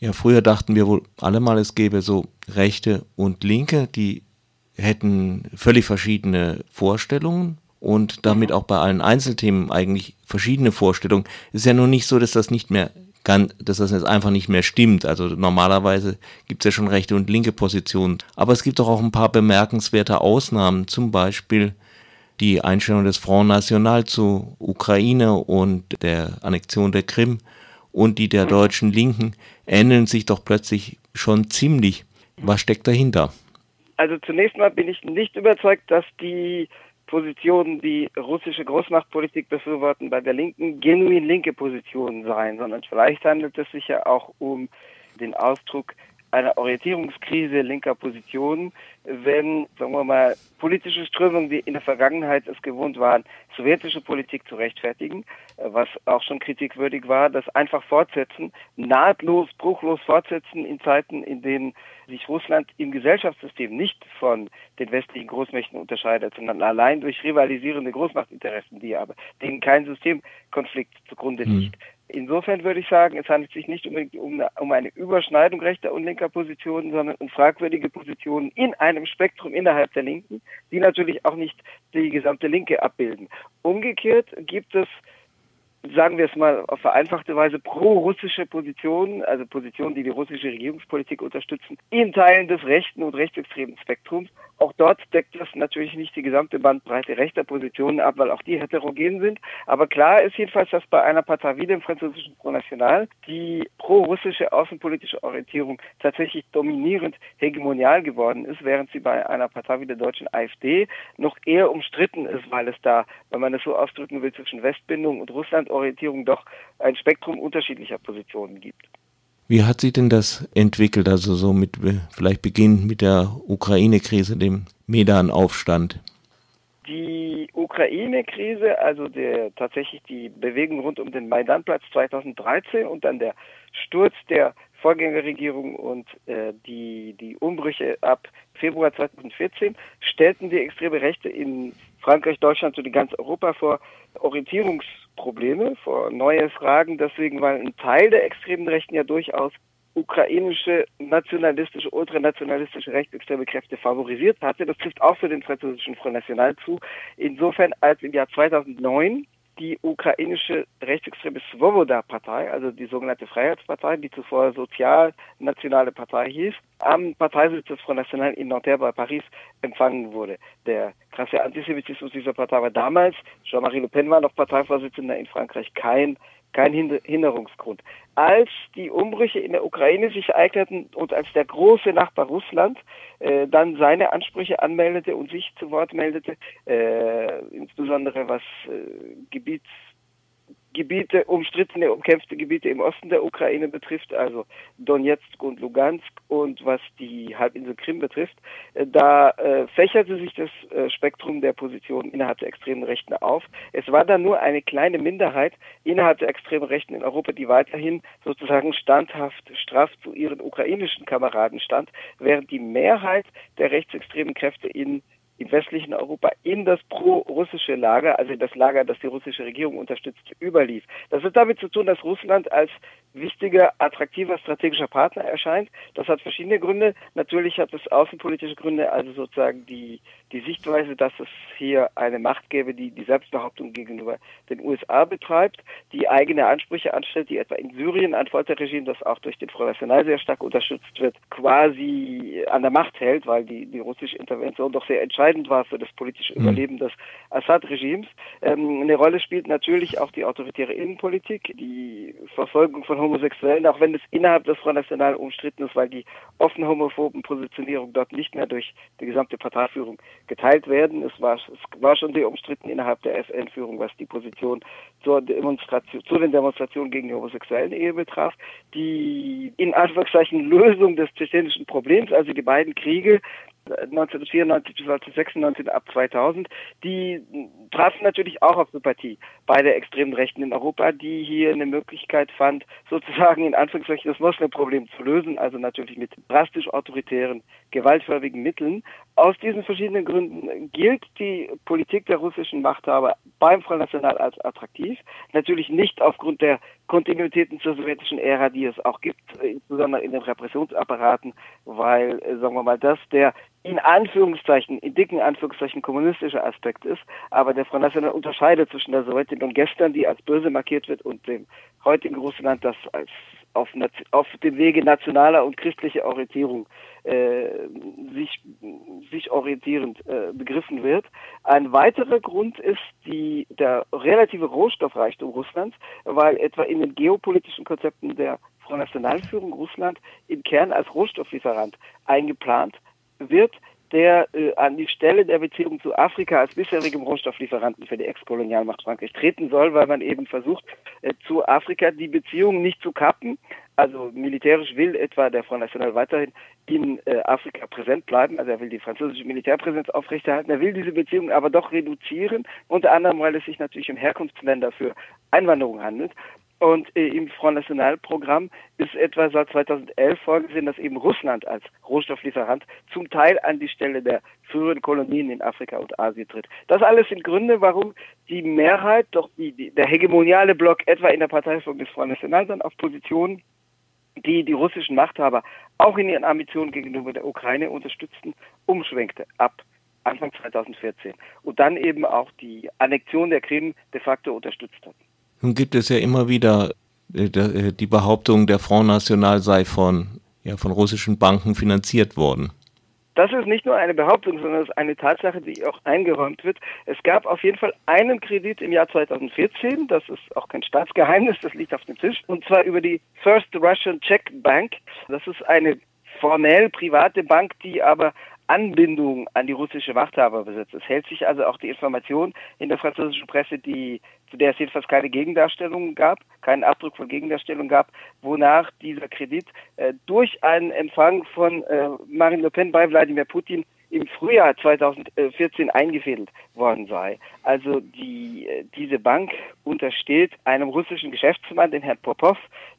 Ja, früher dachten wir wohl alle mal, es gäbe so Rechte und Linke, die hätten völlig verschiedene Vorstellungen und damit auch bei allen Einzelthemen eigentlich verschiedene Vorstellungen. Es ist ja nun nicht so, dass das nicht mehr kann, dass das jetzt einfach nicht mehr stimmt. Also normalerweise gibt es ja schon rechte und linke Positionen. Aber es gibt doch auch ein paar bemerkenswerte Ausnahmen, zum Beispiel die Einstellung des Front National zu Ukraine und der Annexion der Krim und die der deutschen Linken ähneln sich doch plötzlich schon ziemlich. Was steckt dahinter? Also zunächst mal bin ich nicht überzeugt, dass die Positionen, die russische Großmachtpolitik befürworten, bei der Linken genuin linke Positionen seien, sondern vielleicht handelt es sich ja auch um den Ausdruck einer Orientierungskrise linker Positionen, wenn, sagen wir mal, politische Strömungen, die in der Vergangenheit es gewohnt waren, sowjetische Politik zu rechtfertigen, äh, was auch schon kritikwürdig war, das einfach fortsetzen, nahtlos, bruchlos fortsetzen in Zeiten, in denen sich Russland im Gesellschaftssystem nicht von den westlichen Großmächten unterscheidet, sondern allein durch rivalisierende Großmachtinteressen, die aber, denen kein Systemkonflikt zugrunde liegt. Insofern würde ich sagen, es handelt sich nicht unbedingt um eine, um eine Überschneidung rechter und linker Positionen, sondern um fragwürdige Positionen in einem Spektrum innerhalb der Linken, die natürlich auch nicht die gesamte Linke abbilden. Umgekehrt gibt es sagen wir es mal auf vereinfachte Weise, pro-russische Positionen, also Positionen, die die russische Regierungspolitik unterstützen, in Teilen des rechten und rechtsextremen Spektrums. Auch dort deckt das natürlich nicht die gesamte Bandbreite rechter Positionen ab, weil auch die heterogen sind. Aber klar ist jedenfalls, dass bei einer Partei wie dem französischen Front National die pro-russische außenpolitische Orientierung tatsächlich dominierend hegemonial geworden ist, während sie bei einer Partei wie der deutschen AfD noch eher umstritten ist, weil es da, wenn man es so ausdrücken will, zwischen Westbindung und Russland Orientierung doch ein Spektrum unterschiedlicher Positionen gibt. Wie hat sich denn das entwickelt, also so mit vielleicht beginnend mit der Ukraine-Krise, dem Medan-Aufstand? Die Ukraine-Krise, also der, tatsächlich die Bewegung rund um den Maidanplatz 2013 und dann der Sturz der Vorgängerregierung und äh, die, die Umbrüche ab Februar 2014 stellten die extreme Rechte in Frankreich, Deutschland und ganz Europa vor Orientierungsprobleme, vor neue Fragen, deswegen, weil ein Teil der extremen Rechten ja durchaus ukrainische nationalistische, ultranationalistische rechtsextreme Kräfte favorisiert hatte. Das trifft auch für den französischen Front National zu. Insofern, als im Jahr 2009 die ukrainische rechtsextreme Svoboda-Partei, also die sogenannte Freiheitspartei, die zuvor Sozialnationale Partei hieß, am Parteisitz des Front National in Nanterre bei Paris empfangen wurde. Der krasse Antisemitismus dieser Partei war damals, Jean-Marie Le Pen war noch Parteivorsitzender in Frankreich, kein kein Hinderungsgrund. Als die Umbrüche in der Ukraine sich ereigneten und als der große Nachbar Russland äh, dann seine Ansprüche anmeldete und sich zu Wort meldete, äh, insbesondere was äh, Gebiets Gebiete, umstrittene, umkämpfte Gebiete im Osten der Ukraine betrifft, also Donetsk und Lugansk und was die Halbinsel Krim betrifft, äh, da äh, fächerte sich das äh, Spektrum der Positionen innerhalb der extremen Rechten auf. Es war dann nur eine kleine Minderheit innerhalb der extremen Rechten in Europa, die weiterhin sozusagen standhaft straff zu ihren ukrainischen Kameraden stand, während die Mehrheit der rechtsextremen Kräfte in im westlichen Europa in das pro-russische Lager, also das Lager, das die russische Regierung unterstützt, überlief. Das hat damit zu tun, dass Russland als wichtiger, attraktiver strategischer Partner erscheint. Das hat verschiedene Gründe. Natürlich hat es außenpolitische Gründe, also sozusagen die, die Sichtweise, dass es hier eine Macht gäbe, die die Selbstbehauptung gegenüber den USA betreibt, die eigene Ansprüche anstellt, die etwa in Syrien ein Folterregime, das auch durch den Front National sehr stark unterstützt wird, quasi an der Macht hält, weil die, die russische Intervention doch sehr entscheidend war für das politische mhm. Überleben des Assad-Regimes. Ähm, eine Rolle spielt natürlich auch die autoritäre Innenpolitik, die Verfolgung von Homosexuellen, auch wenn es innerhalb des Front National umstritten ist, weil die offen homophoben Positionierung dort nicht mehr durch die gesamte Parteiführung geteilt werden. Es war, es war schon sehr umstritten innerhalb der FN-Führung, was die Position zur Demonstration, zu den Demonstrationen gegen die homosexuellen Ehe betraf. Die in Anführungszeichen Lösung des tschetschenischen Problems, also die beiden Kriege, 1994 bis 1996 ab 2000, die trafen natürlich auch auf Sympathie bei der extremen Rechten in Europa, die hier eine Möglichkeit fand, sozusagen in Anführungszeichen das Moslem-Problem zu lösen, also natürlich mit drastisch autoritären, gewaltförmigen Mitteln. Aus diesen verschiedenen Gründen gilt die Politik der russischen Machthaber beim Front National als attraktiv. Natürlich nicht aufgrund der Kontinuitäten zur sowjetischen Ära, die es auch gibt, insbesondere in den Repressionsapparaten, weil, äh, sagen wir mal, das der in Anführungszeichen, in dicken Anführungszeichen kommunistische Aspekt ist, aber der Front National unterscheidet zwischen der Sowjetunion gestern, die als böse markiert wird, und dem heutigen Russland, das als auf, auf dem Wege nationaler und christlicher Orientierung äh, sich, sich orientierend äh, begriffen wird. Ein weiterer Grund ist die, der relative Rohstoffreichtum Russlands, weil etwa in den geopolitischen Konzepten der Front Nationalführung Russland im Kern als Rohstofflieferant eingeplant wird, der äh, an die Stelle der Beziehung zu Afrika als bisherigem Rohstofflieferanten für die Ex-Kolonialmacht Frankreich treten soll, weil man eben versucht, äh, zu Afrika die Beziehungen nicht zu kappen. Also militärisch will etwa der Front National weiterhin in äh, Afrika präsent bleiben. Also er will die französische Militärpräsenz aufrechterhalten. Er will diese Beziehungen aber doch reduzieren, unter anderem, weil es sich natürlich um Herkunftsländer für Einwanderung handelt. Und äh, im Front National Programm ist etwa seit 2011 vorgesehen, dass eben Russland als Rohstofflieferant zum Teil an die Stelle der früheren Kolonien in Afrika und Asien tritt. Das alles sind Gründe, warum die Mehrheit, doch die, die, der hegemoniale Block etwa in der Parteiführung des Front National dann auf Positionen, die die russischen Machthaber auch in ihren Ambitionen gegenüber der Ukraine unterstützten, umschwenkte ab Anfang 2014 und dann eben auch die Annexion der Krim de facto unterstützt hat. Nun gibt es ja immer wieder äh, äh, die Behauptung, der Front National sei von, ja, von russischen Banken finanziert worden. Das ist nicht nur eine Behauptung, sondern es ist eine Tatsache, die auch eingeräumt wird. Es gab auf jeden Fall einen Kredit im Jahr 2014, das ist auch kein Staatsgeheimnis, das liegt auf dem Tisch, und zwar über die First Russian Czech Bank. Das ist eine formell private Bank, die aber Anbindung an die russische Machthaber besitzt. Es hält sich also auch die Information in der französischen Presse, die, zu der es jedenfalls keine Gegendarstellung gab, keinen Abdruck von Gegendarstellung gab, wonach dieser Kredit äh, durch einen Empfang von äh, Marine Le Pen bei Wladimir Putin im Frühjahr 2014 eingefädelt worden sei. Also die, äh, diese Bank untersteht einem russischen Geschäftsmann, den Herrn Popov,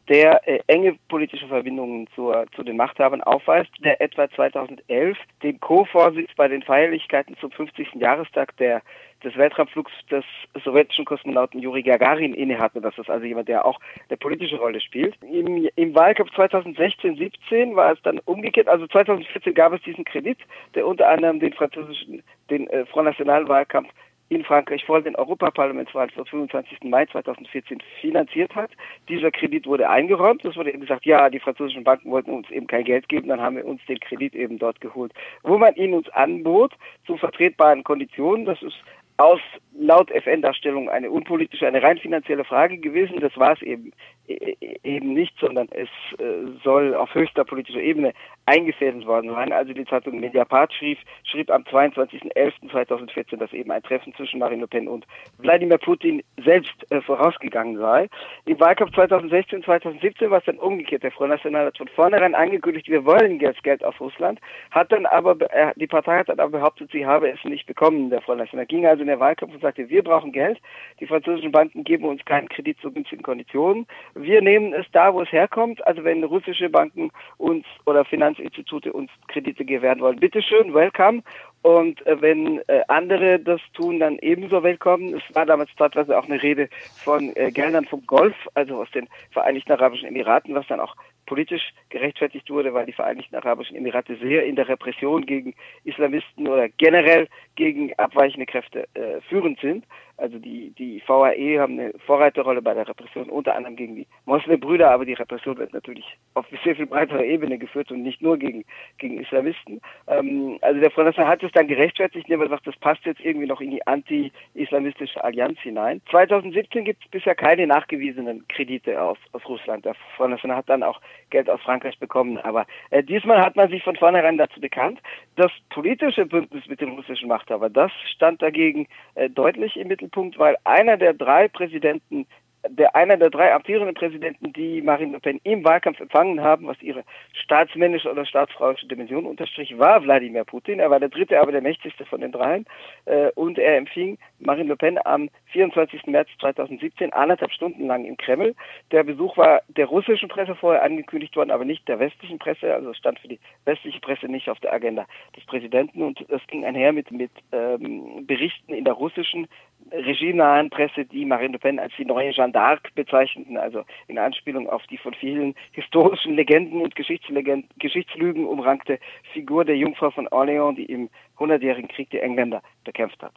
der äh, enge politische Verbindungen zur, zu den Machthabern aufweist, der etwa 2011 den Co-Vorsitz bei den Feierlichkeiten zum 50. Jahrestag der des Weltraumflugs des sowjetischen Kosmonauten Juri Gagarin innehatte. Das ist also jemand, der auch eine politische Rolle spielt. Im, im Wahlkampf 2016, 17 war es dann umgekehrt. Also 2014 gab es diesen Kredit, der unter anderem den französischen, den äh, Front National Wahlkampf in Frankreich vor den Europaparlamentswahlen vom 25. Mai 2014 finanziert hat. Dieser Kredit wurde eingeräumt. Es wurde eben gesagt, ja, die französischen Banken wollten uns eben kein Geld geben, dann haben wir uns den Kredit eben dort geholt. Wo man ihn uns anbot, zu vertretbaren Konditionen, das ist aus laut FN-Darstellung eine unpolitische, eine rein finanzielle Frage gewesen. Das war es eben eben nicht, sondern es äh, soll auf höchster politischer Ebene eingefädelt worden sein. Also die Zeitung Mediapart schrieb, schrieb am 22.11.2014, dass eben ein Treffen zwischen Marine Le Pen und Wladimir Putin selbst äh, vorausgegangen sei. Im Wahlkampf 2016, 2017 war es dann umgekehrt. Der Front National hat von vornherein angekündigt, wir wollen jetzt Geld aus Russland, hat dann aber, äh, die Partei hat dann aber behauptet, sie habe es nicht bekommen, der Front National. Ging also in der Wahlkampf und sagte, wir brauchen Geld. Die französischen Banken geben uns keinen Kredit zu günstigen Konditionen. Wir nehmen es da, wo es herkommt. Also wenn russische Banken uns oder Finanzinstitute uns Kredite gewähren wollen, bitteschön, welcome. Und äh, wenn äh, andere das tun, dann ebenso willkommen. Es war damals teilweise auch eine Rede von äh, Geldern vom Golf, also aus den Vereinigten Arabischen Emiraten, was dann auch politisch gerechtfertigt wurde, weil die Vereinigten Arabischen Emirate sehr in der Repression gegen Islamisten oder generell gegen abweichende Kräfte äh, führend sind. Also die, die VAE haben eine Vorreiterrolle bei der Repression, unter anderem gegen die Muslimbrüder, aber die Repression wird natürlich auf sehr viel breiterer Ebene geführt und nicht nur gegen, gegen Islamisten. Ähm, also der Front hat es dann gerechtfertigt, indem er sagt, das passt jetzt irgendwie noch in die anti-islamistische Allianz hinein. 2017 gibt es bisher keine nachgewiesenen Kredite aus, aus Russland. Der Front hat dann auch Geld aus Frankreich bekommen. Aber äh, diesmal hat man sich von vornherein dazu bekannt. Das politische Bündnis mit den russischen Machthabern, das stand dagegen äh, deutlich im Mittelpunkt, weil einer der drei Präsidenten der einer der drei amtierenden Präsidenten, die Marine Le Pen im Wahlkampf empfangen haben, was ihre staatsmännische oder staatsfrauische Dimension unterstrich, war Wladimir Putin. Er war der dritte, aber der mächtigste von den dreien. Äh, und er empfing Marine Le Pen am 24. März 2017 anderthalb Stunden lang im Kreml. Der Besuch war der russischen Presse vorher angekündigt worden, aber nicht der westlichen Presse. Also stand für die westliche Presse nicht auf der Agenda des Präsidenten. Und es ging einher mit, mit ähm, Berichten in der russischen regimenahen Presse, die Marine Le Pen als die neue Jeanne d'Arc bezeichneten, also in Anspielung auf die von vielen historischen Legenden und Geschichtslegenden, Geschichtslügen umrankte Figur der Jungfrau von Orléans, die im Hundertjährigen Krieg die Engländer bekämpft hat.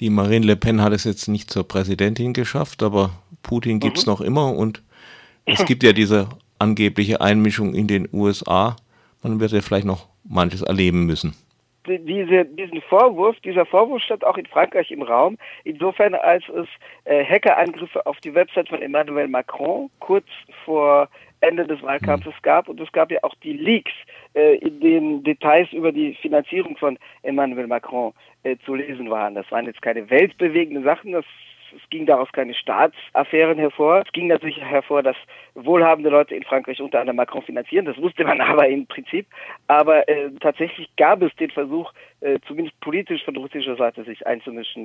Die Marine Le Pen hat es jetzt nicht zur Präsidentin geschafft, aber Putin gibt es mhm. noch immer und es gibt ja diese angebliche Einmischung in den USA. Man wird ja vielleicht noch manches erleben müssen diese, diesen Vorwurf, dieser Vorwurf stand auch in Frankreich im Raum, insofern als es äh, Hackerangriffe auf die Website von Emmanuel Macron kurz vor Ende des Wahlkampfes gab und es gab ja auch die Leaks, äh, in denen Details über die Finanzierung von Emmanuel Macron äh, zu lesen waren. Das waren jetzt keine weltbewegenden Sachen, das es ging daraus keine Staatsaffären hervor. Es ging natürlich hervor, dass wohlhabende Leute in Frankreich unter anderem Macron finanzieren. Das wusste man aber im Prinzip. Aber äh, tatsächlich gab es den Versuch, äh, zumindest politisch von russischer Seite sich einzumischen